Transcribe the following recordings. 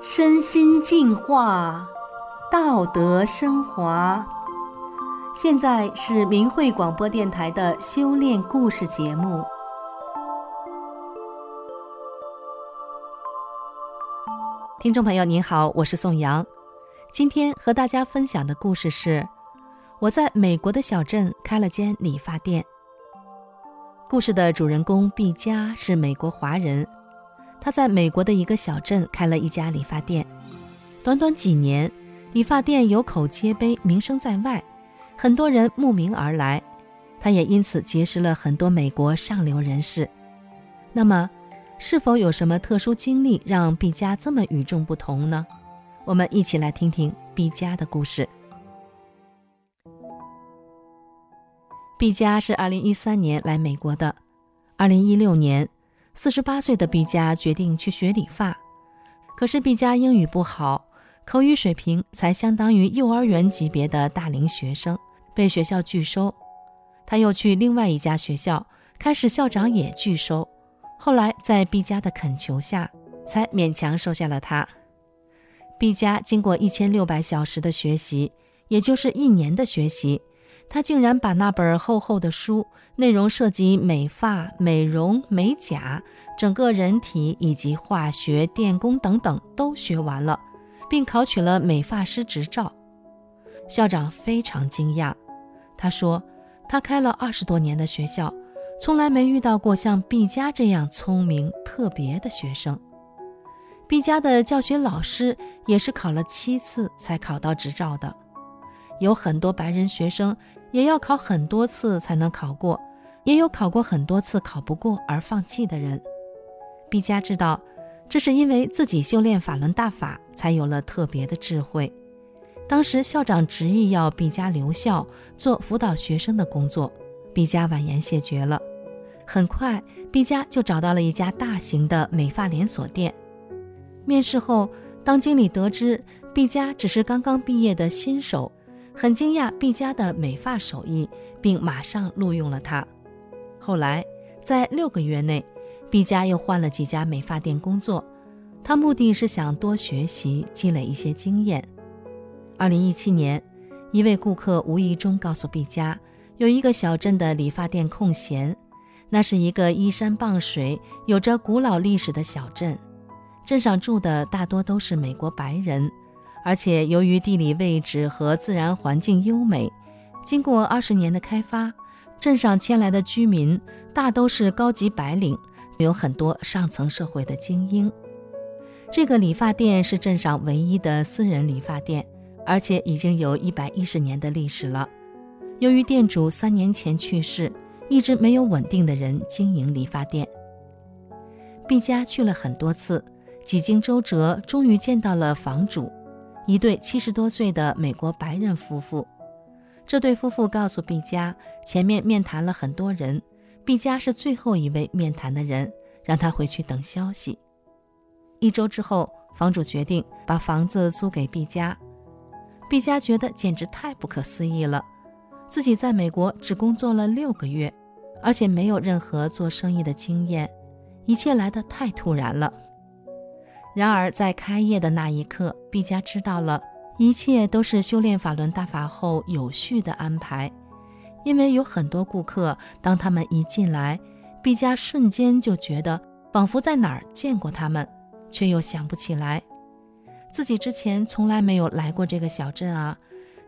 身心净化，道德升华。现在是明慧广播电台的修炼故事节目。听众朋友您好，我是宋阳。今天和大家分享的故事是：我在美国的小镇开了间理发店。故事的主人公毕加是美国华人，他在美国的一个小镇开了一家理发店。短短几年，理发店有口皆碑，名声在外。很多人慕名而来，他也因此结识了很多美国上流人士。那么，是否有什么特殊经历让毕加这么与众不同呢？我们一起来听听毕加的故事。毕加是2013年来美国的。2016年，48岁的毕加决定去学理发，可是毕加英语不好。口语水平才相当于幼儿园级别的大龄学生，被学校拒收。他又去另外一家学校，开始校长也拒收。后来在毕加的恳求下，才勉强收下了他。毕加经过一千六百小时的学习，也就是一年的学习，他竟然把那本厚厚的书，内容涉及美发、美容、美甲、整个人体以及化学、电工等等都学完了。并考取了美发师执照，校长非常惊讶。他说：“他开了二十多年的学校，从来没遇到过像毕加这样聪明特别的学生。毕加的教学老师也是考了七次才考到执照的。有很多白人学生也要考很多次才能考过，也有考过很多次考不过而放弃的人。毕加知道。”这是因为自己修炼法轮大法，才有了特别的智慧。当时校长执意要毕加留校做辅导学生的工作，毕加婉言谢绝了。很快，毕加就找到了一家大型的美发连锁店。面试后，当经理得知毕加只是刚刚毕业的新手，很惊讶毕加的美发手艺，并马上录用了他。后来，在六个月内，毕加又换了几家美发店工作，他目的是想多学习，积累一些经验。二零一七年，一位顾客无意中告诉毕加，有一个小镇的理发店空闲，那是一个依山傍水、有着古老历史的小镇，镇上住的大多都是美国白人，而且由于地理位置和自然环境优美，经过二十年的开发，镇上迁来的居民大都是高级白领。有很多上层社会的精英。这个理发店是镇上唯一的私人理发店，而且已经有一百一十年的历史了。由于店主三年前去世，一直没有稳定的人经营理发店。毕加去了很多次，几经周折，终于见到了房主，一对七十多岁的美国白人夫妇。这对夫妇告诉毕加，前面面谈了很多人。毕加是最后一位面谈的人，让他回去等消息。一周之后，房主决定把房子租给毕加。毕加觉得简直太不可思议了，自己在美国只工作了六个月，而且没有任何做生意的经验，一切来得太突然了。然而，在开业的那一刻，毕加知道了一切都是修炼法轮大法后有序的安排。因为有很多顾客，当他们一进来，毕加瞬间就觉得仿佛在哪儿见过他们，却又想不起来。自己之前从来没有来过这个小镇啊，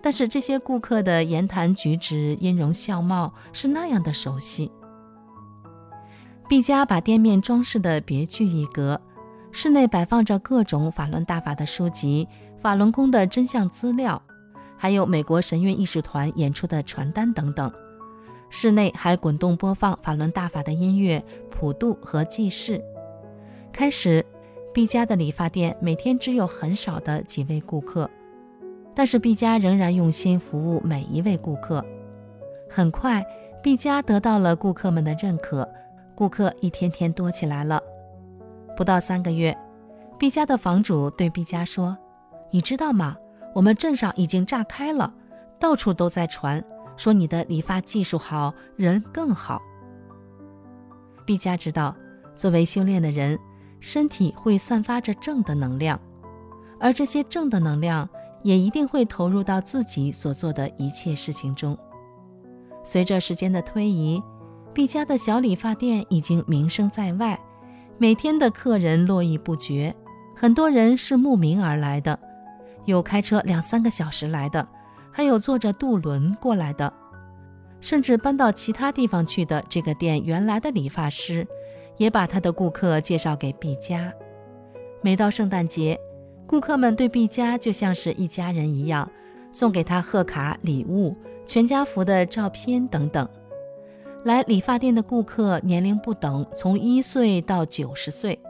但是这些顾客的言谈举止、音容笑貌是那样的熟悉。毕加把店面装饰得别具一格，室内摆放着各种法轮大法的书籍、法轮功的真相资料。还有美国神韵艺术团演出的传单等等，室内还滚动播放法轮大法的音乐、普渡和祭世。开始，毕加的理发店每天只有很少的几位顾客，但是毕加仍然用心服务每一位顾客。很快，毕加得到了顾客们的认可，顾客一天天多起来了。不到三个月，毕加的房主对毕加说：“你知道吗？”我们镇上已经炸开了，到处都在传，说你的理发技术好，人更好。毕加知道，作为修炼的人，身体会散发着正的能量，而这些正的能量也一定会投入到自己所做的一切事情中。随着时间的推移，毕加的小理发店已经名声在外，每天的客人络绎不绝，很多人是慕名而来的，有开车两三个小时来的，还有坐着渡轮过来的。甚至搬到其他地方去的这个店原来的理发师，也把他的顾客介绍给毕加。每到圣诞节，顾客们对毕加就像是一家人一样，送给他贺卡、礼物、全家福的照片等等。来理发店的顾客年龄不等，从一岁到九十岁，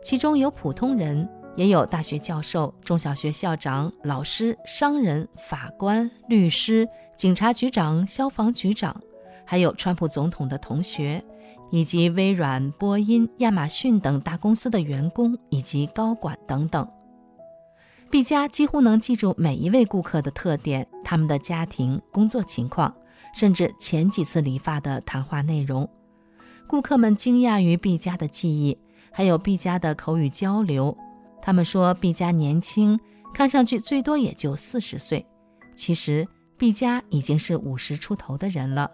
其中有普通人，也有大学教授、中小学校长、老师、商人、法官、律师。警察局长、消防局长，还有川普总统的同学，以及微软、波音、亚马逊等大公司的员工以及高管等等。毕加几乎能记住每一位顾客的特点、他们的家庭、工作情况，甚至前几次理发的谈话内容。顾客们惊讶于毕加的记忆，还有毕加的口语交流。他们说毕加年轻，看上去最多也就四十岁，其实。毕加已经是五十出头的人了。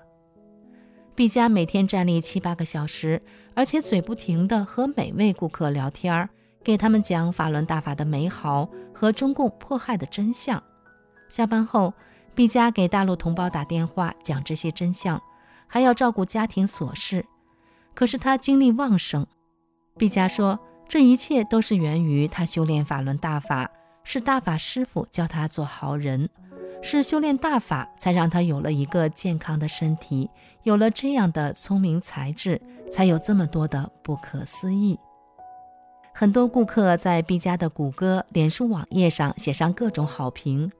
毕加每天站立七八个小时，而且嘴不停地和每位顾客聊天，给他们讲法轮大法的美好和中共迫害的真相。下班后，毕加给大陆同胞打电话讲这些真相，还要照顾家庭琐事。可是他精力旺盛。毕加说，这一切都是源于他修炼法轮大法，是大法师父教他做好人。是修炼大法，才让他有了一个健康的身体，有了这样的聪明才智，才有这么多的不可思议。很多顾客在毕加的谷歌、脸书网页上写上各种好评，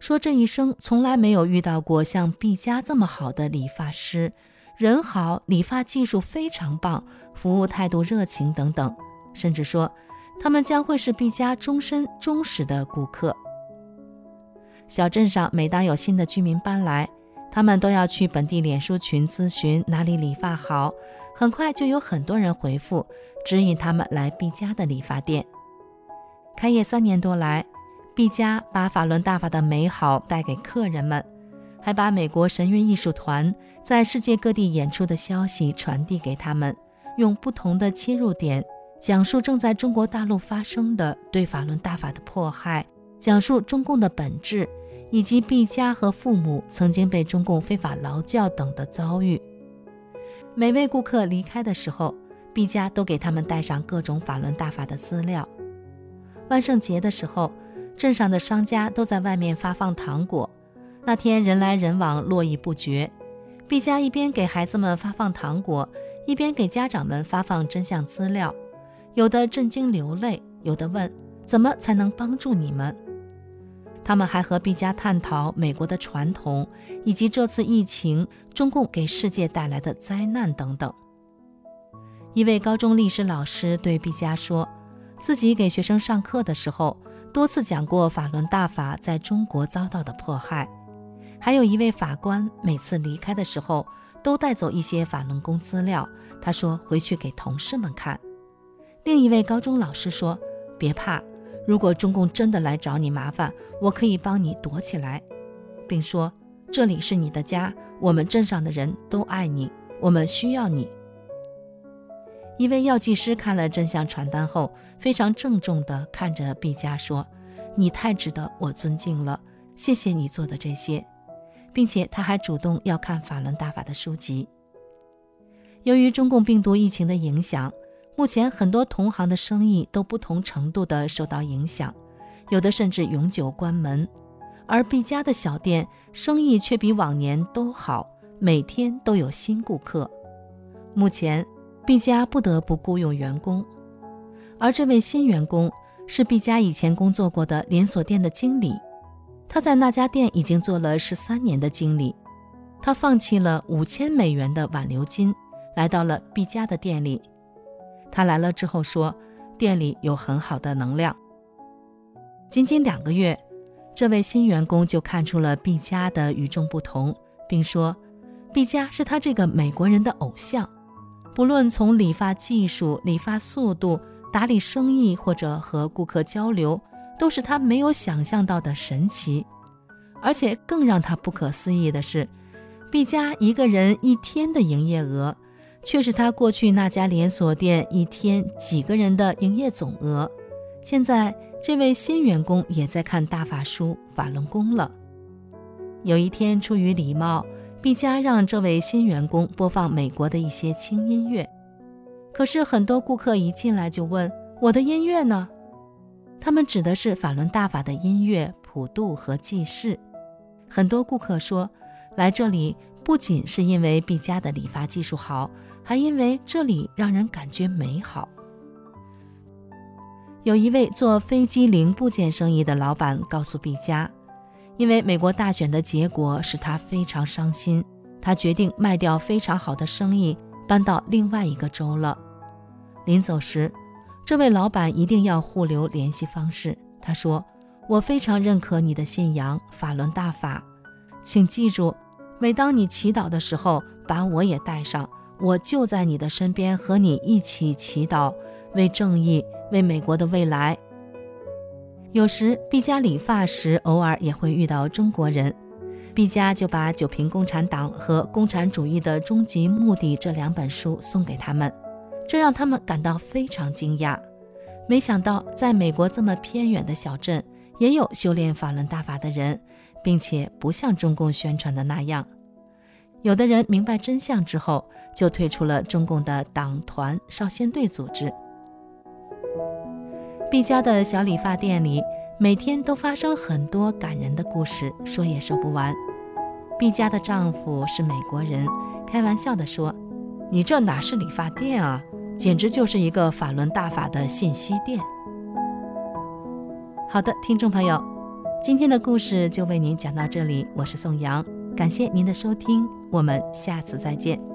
说这一生从来没有遇到过像毕加这么好的理发师，人好，理发技术非常棒，服务态度热情等等，甚至说他们将会是毕加终身忠实的顾客。小镇上每当有新的居民搬来，他们都要去本地脸书群咨询哪里理发好。很快就有很多人回复，指引他们来毕加的理发店。开业三年多来，毕加把法轮大法的美好带给客人们，还把美国神韵艺术团在世界各地演出的消息传递给他们，用不同的切入点讲述正在中国大陆发生的对法轮大法的迫害，讲述中共的本质。以及毕加和父母曾经被中共非法劳教等的遭遇。每位顾客离开的时候，毕加都给他们带上各种法轮大法的资料。万圣节的时候，镇上的商家都在外面发放糖果。那天人来人往，络绎不绝。毕加一边给孩子们发放糖果，一边给家长们发放真相资料。有的震惊流泪，有的问：怎么才能帮助你们？他们还和毕加探讨美国的传统，以及这次疫情中共给世界带来的灾难等等。一位高中历史老师对毕加说，自己给学生上课的时候，多次讲过法轮大法在中国遭到的迫害。还有一位法官每次离开的时候，都带走一些法轮功资料，他说回去给同事们看。另一位高中老师说，别怕。如果中共真的来找你麻烦，我可以帮你躲起来，并说这里是你的家，我们镇上的人都爱你，我们需要你。一位药剂师看了真相传单后，非常郑重地看着毕加说：“你太值得我尊敬了，谢谢你做的这些。”并且他还主动要看法轮大法的书籍。由于中共病毒疫情的影响。目前很多同行的生意都不同程度地受到影响，有的甚至永久关门，而毕加的小店生意却比往年都好，每天都有新顾客。目前毕加不得不雇佣员工，而这位新员工是毕加以前工作过的连锁店的经理，他在那家店已经做了十三年的经理，他放弃了五千美元的挽留金，来到了毕加的店里。他来了之后说，店里有很好的能量。仅仅两个月，这位新员工就看出了毕加的与众不同，并说，毕加是他这个美国人的偶像。不论从理发技术、理发速度、打理生意或者和顾客交流，都是他没有想象到的神奇。而且更让他不可思议的是，毕加一个人一天的营业额，却是他过去那家连锁店一天几个人的营业总额。现在这位新员工也在看大法书《法轮功》了。有一天，出于礼貌，毕加让这位新员工播放美国的一些轻音乐。可是很多顾客一进来就问：“我的音乐呢？”他们指的是法轮大法的音乐、普渡和济世。很多顾客说，来这里不仅是因为毕加的理发技术好，还因为这里让人感觉美好。有一位做飞机零部件生意的老板告诉毕加，因为美国大选的结果使他非常伤心，他决定卖掉非常好的生意，搬到另外一个州了。临走时，这位老板一定要互留联系方式。他说：“我非常认可你的信仰，法轮大法，请记住，每当你祈祷的时候，把我也带上，我就在你的身边，和你一起祈祷，为正义。”为美国的未来。有时毕加理发时，偶尔也会遇到中国人，毕加就把《九评共产党》和《共产主义的终极目的》这两本书送给他们，这让他们感到非常惊讶。没想到，在美国这么偏远的小镇，也有修炼法轮大法的人，并且不像中共宣传的那样。有的人明白真相之后，就退出了中共的党团、少先队组织。毕加的小理发店里，每天都发生很多感人的故事，说也说不完。毕加的丈夫是美国人，开玩笑地说：“你这哪是理发店啊，简直就是一个法轮大法的信息店。”好的，听众朋友，今天的故事就为您讲到这里，我是宋阳，感谢您的收听，我们下次再见。